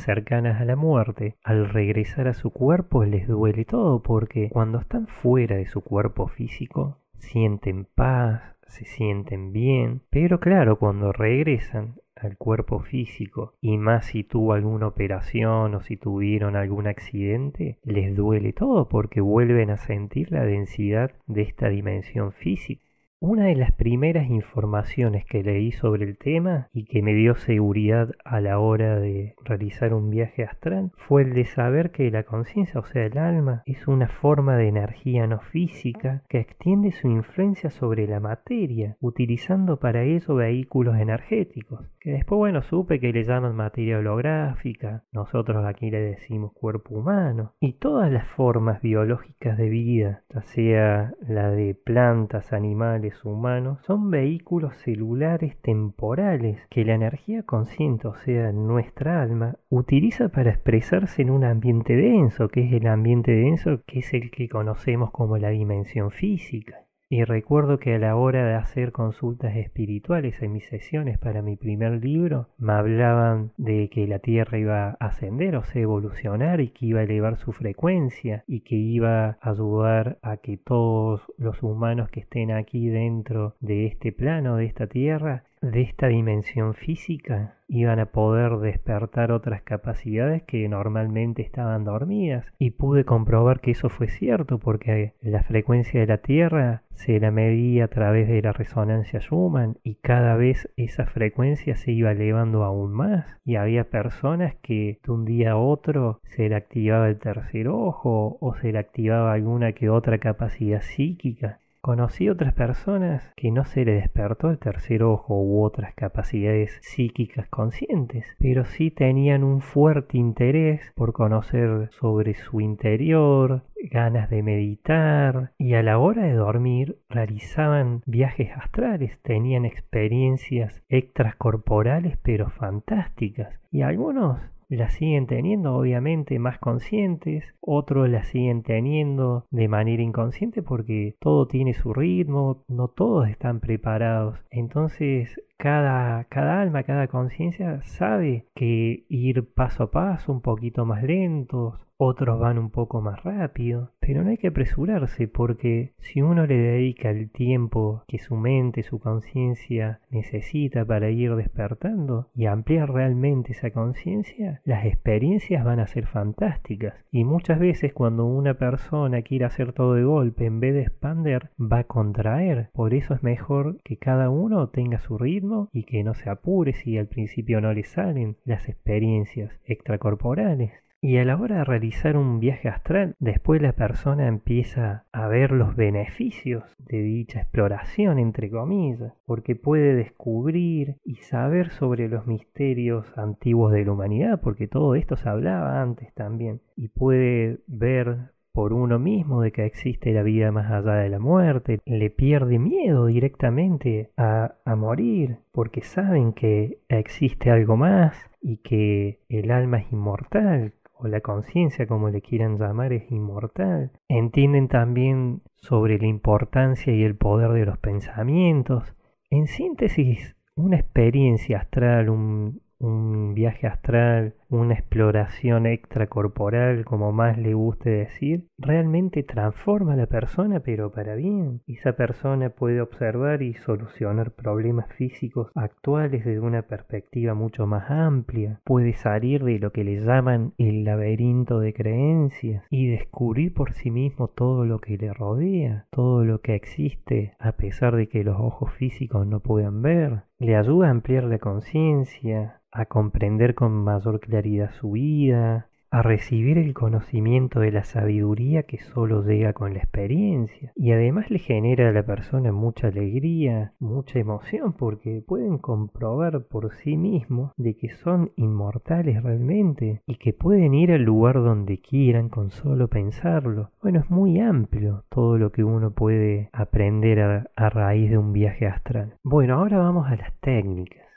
cercanas a la muerte, al regresar a su cuerpo les duele todo porque cuando están fuera de su cuerpo físico, sienten paz, se sienten bien, pero claro, cuando regresan al cuerpo físico y más si tuvo alguna operación o si tuvieron algún accidente, les duele todo porque vuelven a sentir la densidad de esta dimensión física. Una de las primeras informaciones que leí sobre el tema y que me dio seguridad a la hora de realizar un viaje astral fue el de saber que la conciencia, o sea, el alma, es una forma de energía no física que extiende su influencia sobre la materia, utilizando para ello vehículos energéticos, que después, bueno, supe que le llaman materia holográfica, nosotros aquí le decimos cuerpo humano, y todas las formas biológicas de vida, ya sea la de plantas, animales, humanos son vehículos celulares temporales que la energía consciente, o sea, nuestra alma, utiliza para expresarse en un ambiente denso, que es el ambiente denso que es el que conocemos como la dimensión física. Y recuerdo que a la hora de hacer consultas espirituales en mis sesiones para mi primer libro, me hablaban de que la Tierra iba a ascender, o sea, evolucionar y que iba a elevar su frecuencia y que iba a ayudar a que todos los humanos que estén aquí dentro de este plano, de esta Tierra, de esta dimensión física iban a poder despertar otras capacidades que normalmente estaban dormidas. Y pude comprobar que eso fue cierto porque la frecuencia de la Tierra se la medía a través de la resonancia Schumann y cada vez esa frecuencia se iba elevando aún más. Y había personas que de un día a otro se le activaba el tercer ojo o se le activaba alguna que otra capacidad psíquica Conocí otras personas que no se le despertó el tercer ojo u otras capacidades psíquicas conscientes, pero sí tenían un fuerte interés por conocer sobre su interior, ganas de meditar y a la hora de dormir realizaban viajes astrales, tenían experiencias extracorporales pero fantásticas y algunos las siguen teniendo obviamente más conscientes, otros las siguen teniendo de manera inconsciente porque todo tiene su ritmo, no todos están preparados. Entonces cada, cada alma, cada conciencia sabe que ir paso a paso, un poquito más lentos, otros van un poco más rápido, pero no hay que apresurarse porque si uno le dedica el tiempo que su mente, su conciencia necesita para ir despertando y ampliar realmente esa conciencia, las experiencias van a ser fantásticas. Y muchas veces cuando una persona quiere hacer todo de golpe, en vez de expander, va a contraer. Por eso es mejor que cada uno tenga su ritmo y que no se apure si al principio no le salen las experiencias extracorporales. Y a la hora de realizar un viaje astral, después la persona empieza a ver los beneficios de dicha exploración, entre comillas, porque puede descubrir y saber sobre los misterios antiguos de la humanidad, porque todo esto se hablaba antes también, y puede ver por uno mismo de que existe la vida más allá de la muerte, le pierde miedo directamente a, a morir, porque saben que existe algo más y que el alma es inmortal, o la conciencia, como le quieran llamar, es inmortal. Entienden también sobre la importancia y el poder de los pensamientos. En síntesis, una experiencia astral, un, un viaje astral, una exploración extracorporal, como más le guste decir, realmente transforma a la persona, pero para bien. Esa persona puede observar y solucionar problemas físicos actuales desde una perspectiva mucho más amplia, puede salir de lo que le llaman el laberinto de creencias y descubrir por sí mismo todo lo que le rodea, todo lo que existe a pesar de que los ojos físicos no puedan ver. Le ayuda a ampliar la conciencia, a comprender con mayor claridad su vida, a recibir el conocimiento de la sabiduría que solo llega con la experiencia. Y además le genera a la persona mucha alegría, mucha emoción, porque pueden comprobar por sí mismos de que son inmortales realmente y que pueden ir al lugar donde quieran con solo pensarlo. Bueno, es muy amplio todo lo que uno puede aprender a raíz de un viaje astral. Bueno, ahora vamos a las técnicas.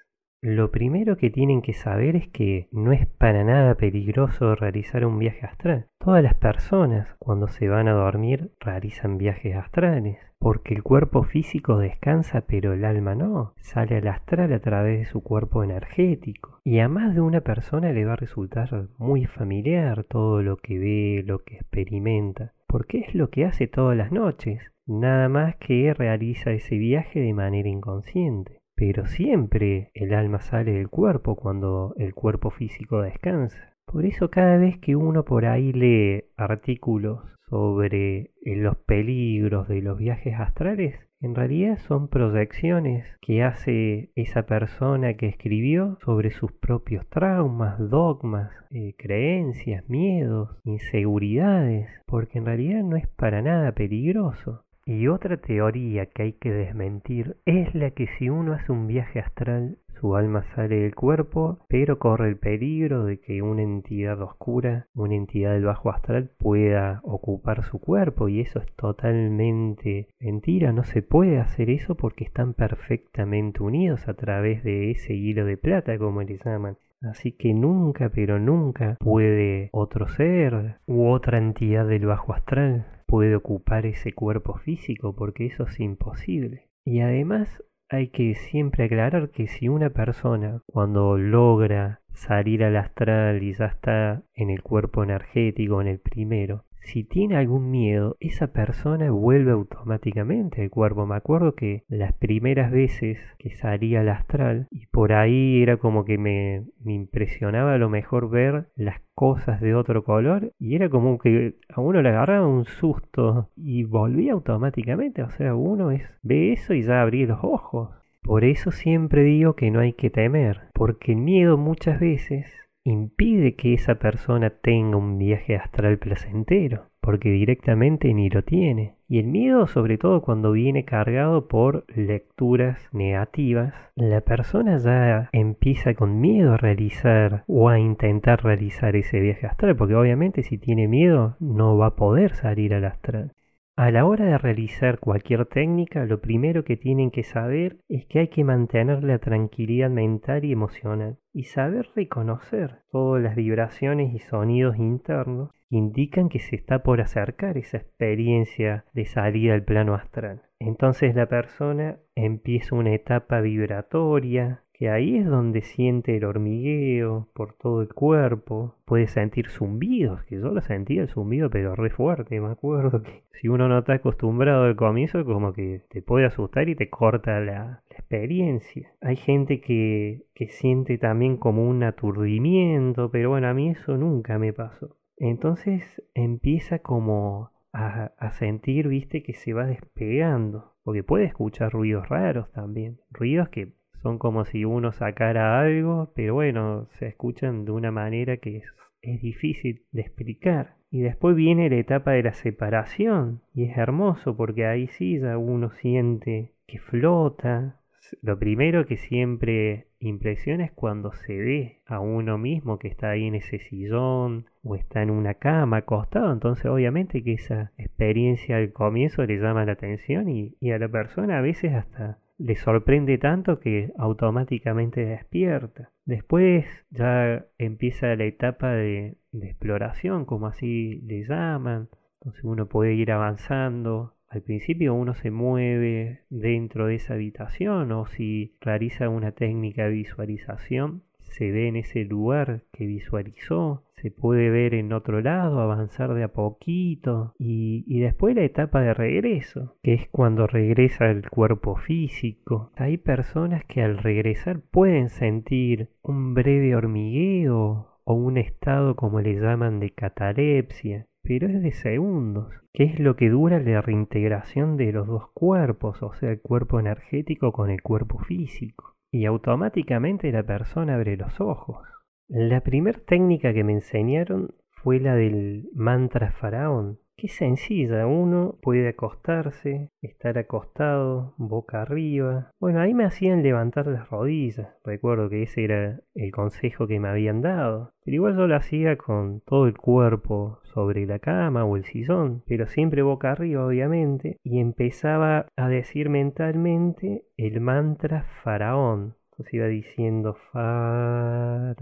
Lo primero que tienen que saber es que no es para nada peligroso realizar un viaje astral. Todas las personas cuando se van a dormir realizan viajes astrales, porque el cuerpo físico descansa pero el alma no, sale al astral a través de su cuerpo energético. Y a más de una persona le va a resultar muy familiar todo lo que ve, lo que experimenta, porque es lo que hace todas las noches, nada más que realiza ese viaje de manera inconsciente pero siempre el alma sale del cuerpo cuando el cuerpo físico descansa. Por eso cada vez que uno por ahí lee artículos sobre eh, los peligros de los viajes astrales, en realidad son proyecciones que hace esa persona que escribió sobre sus propios traumas, dogmas, eh, creencias, miedos, inseguridades, porque en realidad no es para nada peligroso. Y otra teoría que hay que desmentir es la que si uno hace un viaje astral, su alma sale del cuerpo, pero corre el peligro de que una entidad oscura, una entidad del bajo astral pueda ocupar su cuerpo. Y eso es totalmente mentira, no se puede hacer eso porque están perfectamente unidos a través de ese hilo de plata como le llaman. Así que nunca, pero nunca puede otro ser u otra entidad del bajo astral puede ocupar ese cuerpo físico porque eso es imposible. Y además hay que siempre aclarar que si una persona cuando logra salir al astral y ya está en el cuerpo energético, en el primero, si tiene algún miedo, esa persona vuelve automáticamente al cuerpo. Me acuerdo que las primeras veces que salía al astral, y por ahí era como que me, me, impresionaba a lo mejor ver las cosas de otro color, y era como que a uno le agarraba un susto y volvía automáticamente. O sea, uno es, ve eso y ya abrí los ojos. Por eso siempre digo que no hay que temer, porque el miedo muchas veces impide que esa persona tenga un viaje astral placentero, porque directamente ni lo tiene. Y el miedo, sobre todo cuando viene cargado por lecturas negativas, la persona ya empieza con miedo a realizar o a intentar realizar ese viaje astral, porque obviamente si tiene miedo no va a poder salir al astral. A la hora de realizar cualquier técnica, lo primero que tienen que saber es que hay que mantener la tranquilidad mental y emocional y saber reconocer todas las vibraciones y sonidos internos que indican que se está por acercar esa experiencia de salida al plano astral. Entonces la persona empieza una etapa vibratoria, que ahí es donde siente el hormigueo por todo el cuerpo, puede sentir zumbidos, que yo lo sentía el zumbido pero re fuerte, me acuerdo que si uno no está acostumbrado al comienzo como que te puede asustar y te corta la, experiencia. Hay gente que, que siente también como un aturdimiento, pero bueno, a mí eso nunca me pasó. Entonces empieza como a, a, sentir, viste, que se va despegando. Porque puede escuchar ruidos raros también. Ruidos que son como si uno sacara algo, pero bueno, se escuchan de una manera que es, difícil de explicar. Y después viene la etapa de la separación, y es hermoso porque ahí sí ya uno siente que flota, lo primero que siempre impresiona es cuando se ve a uno mismo que está ahí en ese sillón o está en una cama acostado. Entonces obviamente que esa experiencia al comienzo le llama la atención y, a la persona a veces hasta le sorprende tanto que automáticamente despierta. Después ya empieza la etapa de, exploración, como así le llaman. Entonces uno puede ir avanzando al principio uno se mueve dentro de esa habitación o si realiza una técnica de visualización, se ve en ese lugar que visualizó, se puede ver en otro lado, avanzar de a poquito y, después la etapa de regreso, que es cuando regresa el cuerpo físico. Hay personas que al regresar pueden sentir un breve hormigueo o un estado como le llaman de catalepsia pero es de segundos, que es lo que dura la reintegración de los dos cuerpos, o sea, el cuerpo energético con el cuerpo físico. Y automáticamente la persona abre los ojos. La primera técnica que me enseñaron fue la del mantra faraón, Qué sencilla, uno puede acostarse, estar acostado, boca arriba. Bueno, ahí me hacían levantar las rodillas, recuerdo que ese era el consejo que me habían dado. Pero igual yo lo hacía con todo el cuerpo sobre la cama o el sillón, pero siempre boca arriba obviamente, y empezaba a decir mentalmente el mantra faraón. Entonces iba diciendo faraón,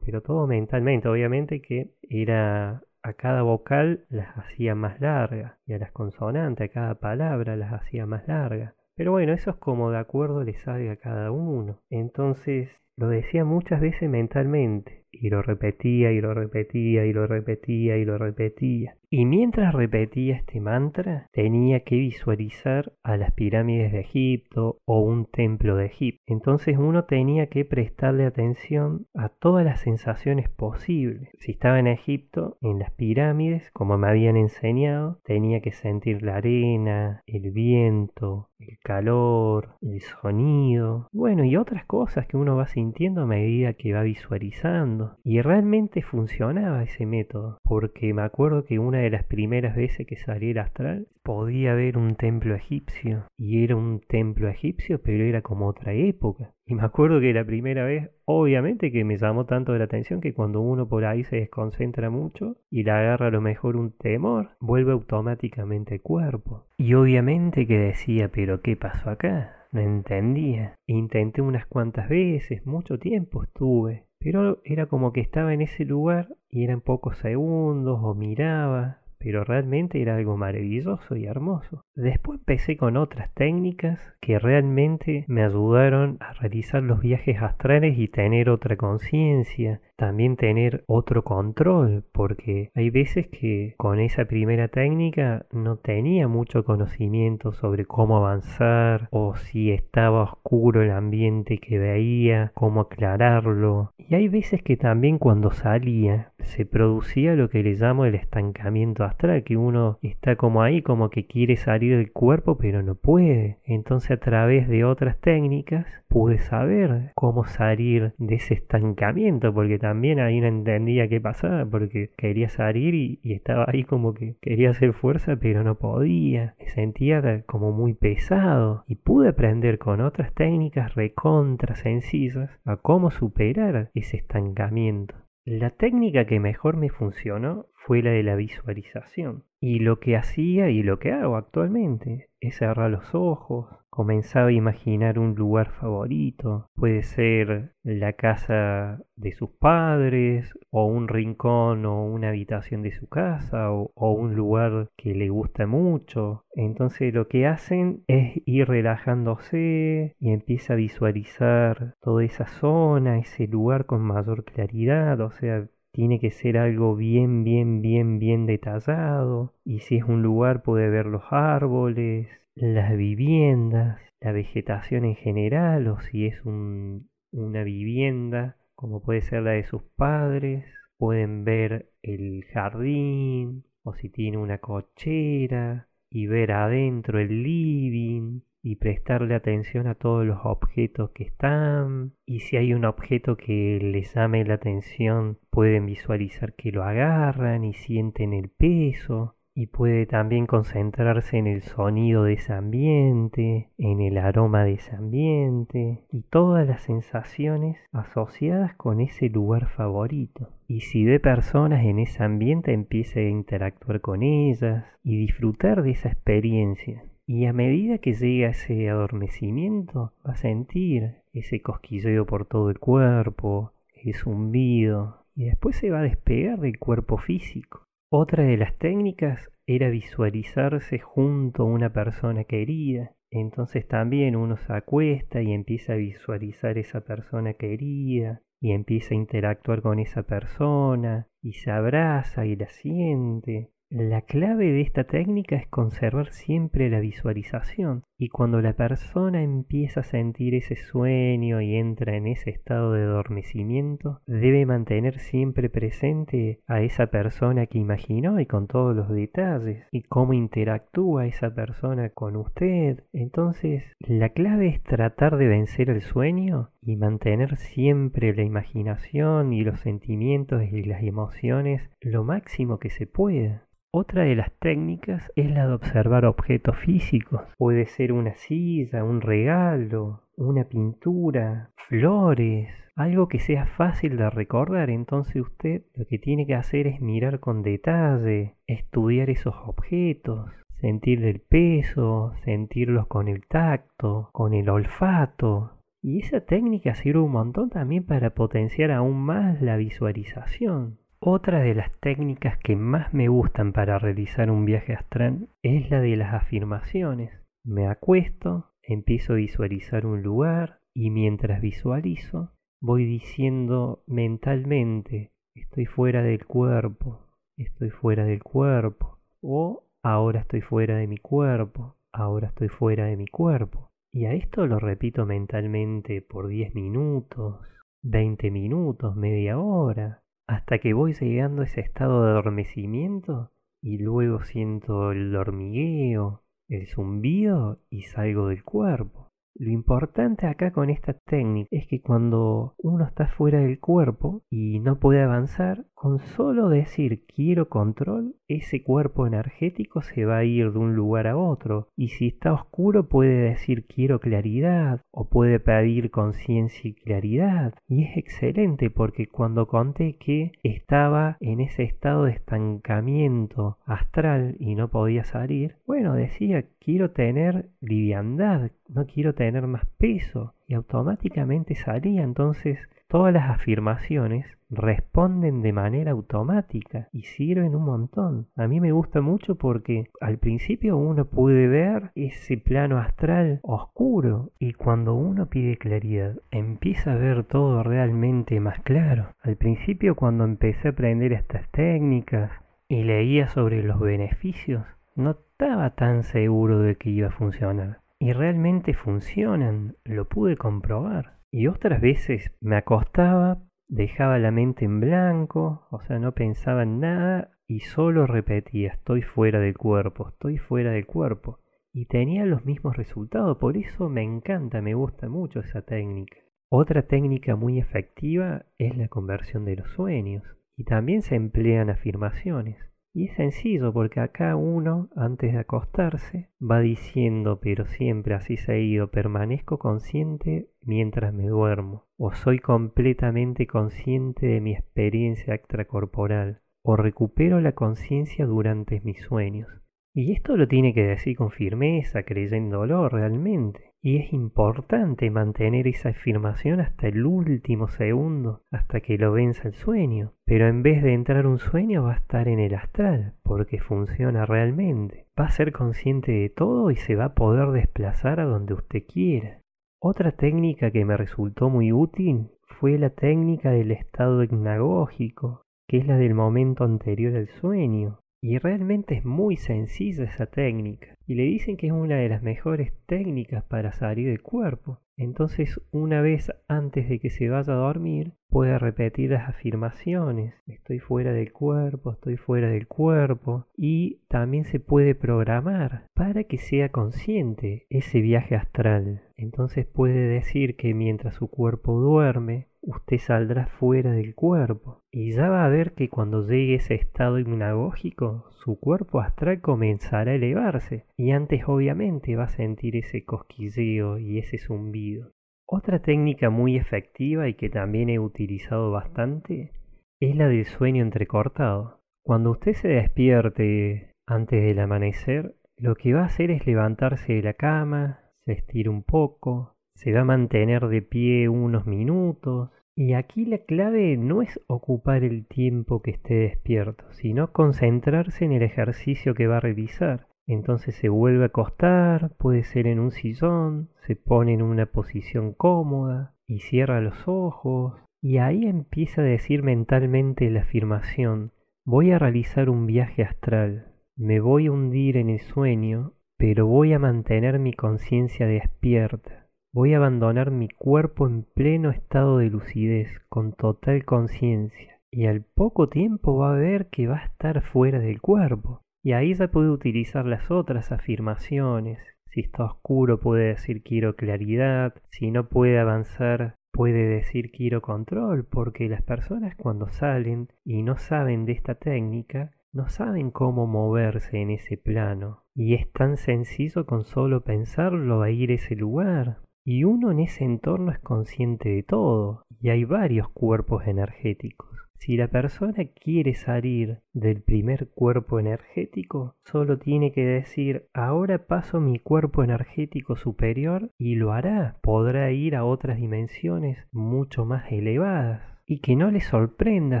pero todo mentalmente, obviamente que era a cada vocal las hacía más largas y a las consonantes, a cada palabra las hacía más largas. Pero bueno, eso es como de acuerdo le sale a cada uno. Entonces lo decía muchas veces mentalmente y lo repetía y lo repetía y lo repetía y lo repetía. Y mientras repetía este mantra, tenía que visualizar a las pirámides de Egipto o un templo de Egipto. Entonces uno tenía que prestarle atención a todas las sensaciones posibles. Si estaba en Egipto, en las pirámides, como me habían enseñado, tenía que sentir la arena, el viento, el calor, el sonido, bueno, y otras cosas que uno va sintiendo a medida que va visualizando. Y realmente funcionaba ese método, porque me acuerdo que una de las primeras veces que salí el astral, podía ver un templo egipcio. Y era un templo egipcio, pero era como otra época. Y me acuerdo que la primera vez, obviamente que me llamó tanto la atención que cuando uno por ahí se desconcentra mucho y le agarra a lo mejor un temor, vuelve automáticamente el cuerpo. Y obviamente que decía, pero ¿qué pasó acá? No entendía. Intenté unas cuantas veces, mucho tiempo estuve, pero era como que estaba en ese lugar y eran pocos segundos o miraba, pero realmente era algo maravilloso y hermoso. Después empecé con otras técnicas que realmente me ayudaron a realizar los viajes astrales y tener otra conciencia, también tener otro control, porque hay veces que con esa primera técnica no tenía mucho conocimiento sobre cómo avanzar o si estaba oscuro el ambiente que veía, cómo aclararlo. Y hay veces que también cuando salía se producía lo que le llamo el estancamiento astral, que uno está como ahí, como que quiere salir del cuerpo pero no puede. Entonces a través de otras técnicas pude saber cómo salir de ese estancamiento, porque también ahí no entendía qué pasaba, porque quería salir y, estaba ahí como que quería hacer fuerza, pero no podía, me sentía como muy pesado y pude aprender con otras técnicas recontra sencillas a cómo superar ese estancamiento. La técnica que mejor me funcionó fue la de la visualización. Y lo que hacía y lo que hago actualmente es cerrar los ojos, comenzaba a imaginar un lugar favorito, puede ser la casa de sus padres o un rincón o una habitación de su casa o, o, un lugar que le gusta mucho. Entonces lo que hacen es ir relajándose y empieza a visualizar toda esa zona, ese lugar con mayor claridad, o sea, tiene que ser algo bien, bien, bien, bien detallado. Y si es un lugar puede ver los árboles, las viviendas, la vegetación en general, o si es una vivienda como puede ser la de sus padres, pueden ver el jardín, o si tiene una cochera, y ver adentro el living y prestarle atención a todos los objetos que están y si hay un objeto que les llame la atención pueden visualizar que lo agarran y sienten el peso y puede también concentrarse en el sonido de ese ambiente, en el aroma de ese ambiente y todas las sensaciones asociadas con ese lugar favorito. Y si ve personas en ese ambiente empiece a interactuar con ellas y disfrutar de esa experiencia. Y a medida que llega ese adormecimiento va a sentir ese cosquilleo por todo el cuerpo, el zumbido y después se va a despegar del cuerpo físico otra de las técnicas era visualizarse junto a una persona querida. Entonces también uno se acuesta y empieza a visualizar esa persona querida y empieza a interactuar con esa persona y se abraza y la siente la clave de esta técnica es conservar siempre la visualización y cuando la persona empieza a sentir ese sueño y entra en ese estado de adormecimiento, debe mantener siempre presente a esa persona que imaginó y con todos los detalles y cómo interactúa esa persona con usted. Entonces, la clave es tratar de vencer el sueño y mantener siempre la imaginación y los sentimientos y las emociones lo máximo que se pueda. Otra de las técnicas es la de observar objetos físicos. Puede ser una silla, un regalo, una pintura, flores, algo que sea fácil de recordar. Entonces usted lo que tiene que hacer es mirar con detalle, estudiar esos objetos, sentir el peso, sentirlos con el tacto, con el olfato. Y esa técnica sirve un montón también para potenciar aún más la visualización. Otra de las técnicas que más me gustan para realizar un viaje astral es la de las afirmaciones. Me acuesto, empiezo a visualizar un lugar y mientras visualizo voy diciendo mentalmente estoy fuera del cuerpo, estoy fuera del cuerpo o ahora estoy fuera de mi cuerpo, ahora estoy fuera de mi cuerpo. Y a esto lo repito mentalmente por 10 minutos, 20 minutos, media hora, hasta que voy llegando a ese estado de adormecimiento y luego siento el hormigueo, el zumbido y salgo del cuerpo. Lo importante acá con esta técnica es que cuando uno está fuera del cuerpo y no puede avanzar, con solo decir quiero control, ese cuerpo energético se va a ir de un lugar a otro. Y si está oscuro puede decir quiero claridad o puede pedir conciencia y claridad. Y es excelente porque cuando conté que estaba en ese estado de estancamiento astral y no podía salir, bueno, decía quiero tener liviandad, no quiero tener más peso. Y automáticamente salía entonces todas las afirmaciones responden de manera automática y sirven un montón. A mí me gusta mucho porque al principio uno puede ver ese plano astral oscuro y cuando uno pide claridad empieza a ver todo realmente más claro. Al principio cuando empecé a aprender estas técnicas y leía sobre los beneficios, no estaba tan seguro de que iba a funcionar. Y realmente funcionan, lo pude comprobar. Y otras veces me acostaba dejaba la mente en blanco, o sea, no pensaba en nada y solo repetía, estoy fuera del cuerpo, estoy fuera del cuerpo. Y tenía los mismos resultados, por eso me encanta, me gusta mucho esa técnica. Otra técnica muy efectiva es la conversión de los sueños, y también se emplean afirmaciones. Y es sencillo porque acá uno, antes de acostarse, va diciendo, pero siempre así seguido, permanezco consciente mientras me duermo, o soy completamente consciente de mi experiencia extracorporal, o recupero la conciencia durante mis sueños. Y esto lo tiene que decir con firmeza, creyéndolo realmente. Y es importante mantener esa afirmación hasta el último segundo, hasta que lo venza el sueño. Pero en vez de entrar un sueño va a estar en el astral, porque funciona realmente. Va a ser consciente de todo y se va a poder desplazar a donde usted quiera. Otra técnica que me resultó muy útil fue la técnica del estado hipnagógico, que es la del momento anterior al sueño. Y realmente es muy sencilla esa técnica. Y le dicen que es una de las mejores técnicas para salir del cuerpo. Entonces, una vez antes de que se vaya a dormir, puede repetir las afirmaciones. Estoy fuera del cuerpo, estoy fuera del cuerpo. Y también se puede programar para que sea consciente ese viaje astral. Entonces puede decir que mientras su cuerpo duerme, usted saldrá fuera del cuerpo y ya va a ver que cuando llegue ese estado hipnagógico, su cuerpo astral comenzará a elevarse y antes obviamente va a sentir ese cosquilleo y ese zumbido. Otra técnica muy efectiva y que también he utilizado bastante es la del sueño entrecortado. Cuando usted se despierte antes del amanecer, lo que va a hacer es levantarse de la cama, se estira un poco, se va a mantener de pie unos minutos. Y aquí la clave no es ocupar el tiempo que esté despierto, sino concentrarse en el ejercicio que va a realizar. Entonces se vuelve a acostar, puede ser en un sillón, se pone en una posición cómoda y cierra los ojos. Y ahí empieza a decir mentalmente la afirmación, voy a realizar un viaje astral, me voy a hundir en el sueño, pero voy a mantener mi conciencia despierta Voy a abandonar mi cuerpo en pleno estado de lucidez, con total conciencia, y al poco tiempo va a ver que va a estar fuera del cuerpo. Y ahí ya puede utilizar las otras afirmaciones. Si está oscuro puede decir quiero claridad, si no puede avanzar puede decir quiero control, porque las personas cuando salen y no saben de esta técnica, no saben cómo moverse en ese plano. Y es tan sencillo con solo pensarlo a ir a ese lugar. Y uno en ese entorno es consciente de todo, y hay varios cuerpos energéticos. Si la persona quiere salir del primer cuerpo energético, solo tiene que decir, ahora paso mi cuerpo energético superior y lo hará. Podrá ir a otras dimensiones mucho más elevadas. Y que no les sorprenda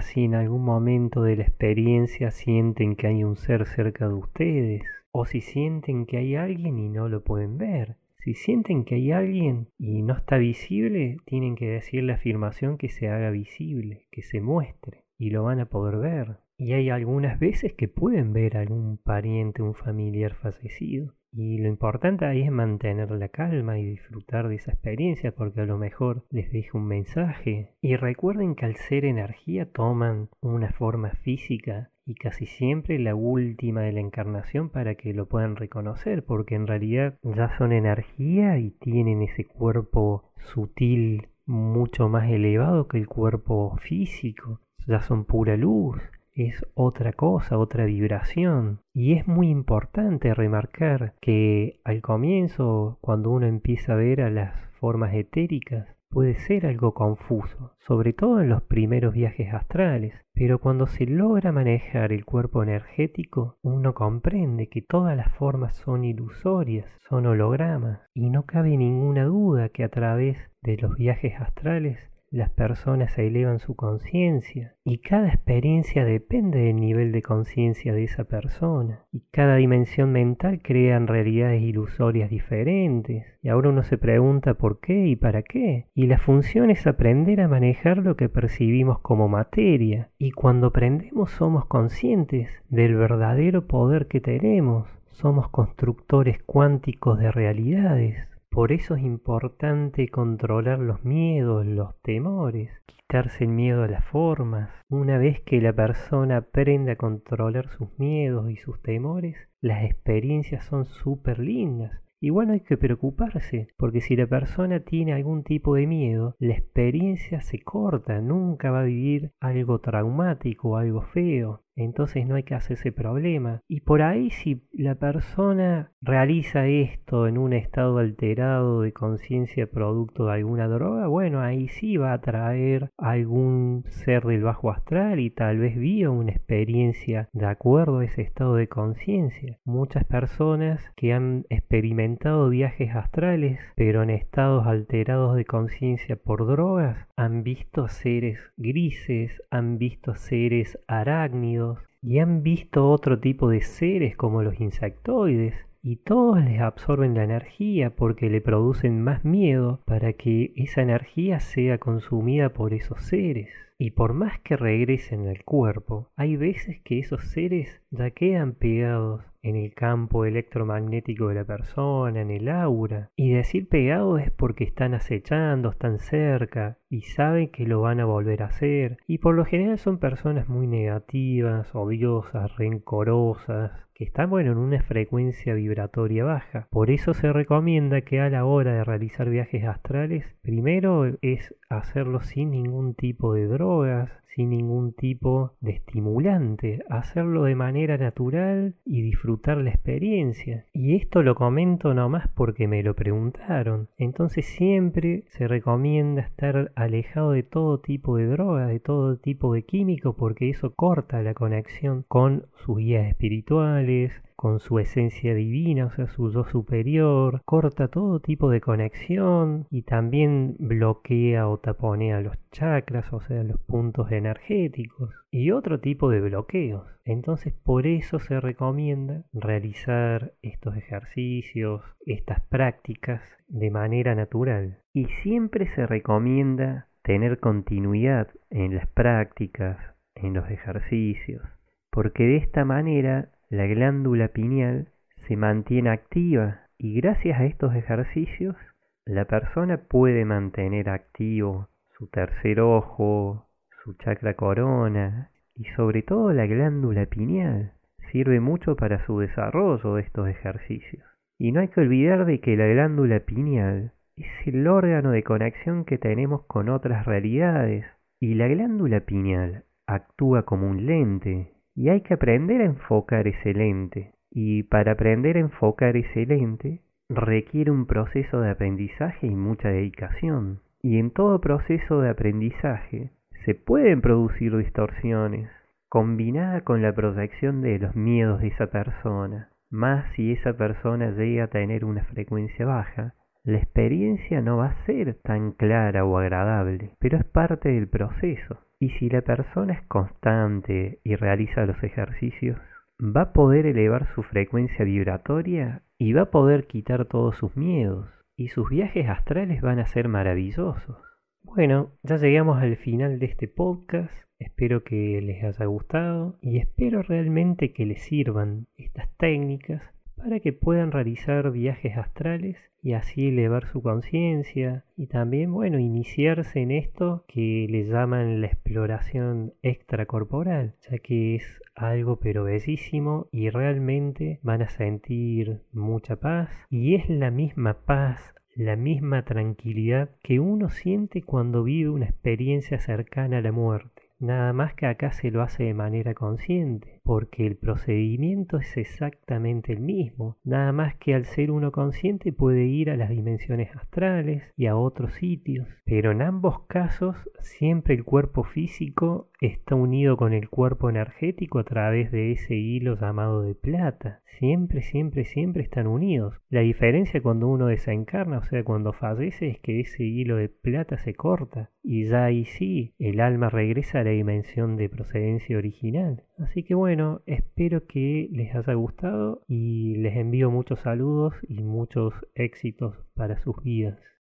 si en algún momento de la experiencia sienten que hay un ser cerca de ustedes, o si sienten que hay alguien y no lo pueden ver. Si sienten que hay alguien y no está visible, tienen que decir la afirmación que se haga visible, que se muestre, y lo van a poder ver. Y hay algunas veces que pueden ver a algún pariente, un familiar fallecido. Y lo importante ahí es mantener la calma y disfrutar de esa experiencia porque a lo mejor les deja un mensaje. Y recuerden que al ser energía toman una forma física y casi siempre la última de la encarnación para que lo puedan reconocer, porque en realidad ya son energía y tienen ese cuerpo sutil mucho más elevado que el cuerpo físico, ya son pura luz, es otra cosa, otra vibración. Y es muy importante remarcar que al comienzo, cuando uno empieza a ver a las formas etéricas, puede ser algo confuso, sobre todo en los primeros viajes astrales, pero cuando se logra manejar el cuerpo energético, uno comprende que todas las formas son ilusorias, son hologramas, y no cabe ninguna duda que a través de los viajes astrales las personas elevan su conciencia y cada experiencia depende del nivel de conciencia de esa persona y cada dimensión mental crea realidades ilusorias diferentes y ahora uno se pregunta por qué y para qué y la función es aprender a manejar lo que percibimos como materia y cuando aprendemos somos conscientes del verdadero poder que tenemos somos constructores cuánticos de realidades por eso es importante controlar los miedos, los temores, quitarse el miedo a las formas. Una vez que la persona aprende a controlar sus miedos y sus temores, las experiencias son súper lindas. Igual no hay que preocuparse, porque si la persona tiene algún tipo de miedo, la experiencia se corta, nunca va a vivir algo traumático algo feo. Entonces no hay que hacerse problema. Y por ahí si la persona realiza esto en un estado alterado de conciencia producto de alguna droga, bueno, ahí sí va a traer algún ser del bajo astral y tal vez viva una experiencia de acuerdo a ese estado de conciencia. Muchas personas que han experimentado viajes astrales, pero en estados alterados de conciencia por drogas, han visto seres grises, han visto seres arácnidos, y han visto otro tipo de seres como los insectoides y todos les absorben la energía porque le producen más miedo para que esa energía sea consumida por esos seres. Y por más que regresen al cuerpo, hay veces que esos seres ya quedan pegados en el campo electromagnético de la persona, en el aura. Y decir pegados es porque están acechando, están cerca y saben que lo van a volver a hacer. Y por lo general son personas muy negativas, odiosas, rencorosas, que están bueno en una frecuencia vibratoria baja. Por eso se recomienda que a la hora de realizar viajes astrales, primero es hacerlo sin ningún tipo de sin ningún tipo de estimulante, hacerlo de manera natural y disfrutar la experiencia. Y esto lo comento nomás porque me lo preguntaron. Entonces siempre se recomienda estar alejado de todo tipo de drogas, de todo tipo de químico, porque eso corta la conexión con sus guías espirituales, con su esencia divina, o sea, su yo superior, corta todo tipo de conexión y también bloquea o taponea los chakras, o sea, los puntos energéticos y otro tipo de bloqueos. Entonces, por eso se recomienda realizar estos ejercicios, estas prácticas de manera natural. Y siempre se recomienda tener continuidad en las prácticas, en los ejercicios, porque de esta manera la glándula pineal se mantiene activa y gracias a estos ejercicios la persona puede mantener activo su tercer ojo, su chakra corona y sobre todo la glándula pineal. Sirve mucho para su desarrollo de estos ejercicios. Y no hay que olvidar de que la glándula pineal es el órgano de conexión que tenemos con otras realidades y la glándula pineal actúa como un lente y hay que aprender a enfocar ese. Y para aprender a enfocar ese requiere un proceso de aprendizaje y mucha dedicación. Y en todo proceso de aprendizaje se pueden producir distorsiones, combinada con la proyección de los miedos de esa persona. Más si esa persona llega a tener una frecuencia baja, la experiencia no va a ser tan clara o agradable, pero es parte del proceso. Y si la persona es constante y realiza los ejercicios, va a poder elevar su frecuencia vibratoria y va a poder quitar todos sus miedos. Y sus viajes astrales van a ser maravillosos. Bueno, ya llegamos al final de este podcast. Espero que les haya gustado y espero realmente que les sirvan estas técnicas para que puedan realizar viajes astrales y así elevar su conciencia y también, bueno, iniciarse en esto que le llaman la exploración extracorporal, ya que es algo pero bellísimo y realmente van a sentir mucha paz y es la misma paz la misma tranquilidad que uno siente cuando vive una experiencia cercana a la muerte. Nada más que acá se lo hace de manera consciente, porque el procedimiento es exactamente el mismo, nada más que al ser uno consciente puede ir a las dimensiones astrales y a otros sitios, pero en ambos casos siempre el cuerpo físico está unido con el cuerpo energético a través de ese hilo llamado de plata. Siempre, siempre, siempre están unidos. La diferencia cuando uno desencarna, o sea, cuando fallece, es que ese hilo de plata se corta y ya ahí sí, el alma regresa a la dimensión de procedencia original. Así que bueno, espero que les haya gustado y les envío muchos saludos y muchos éxitos para sus vidas.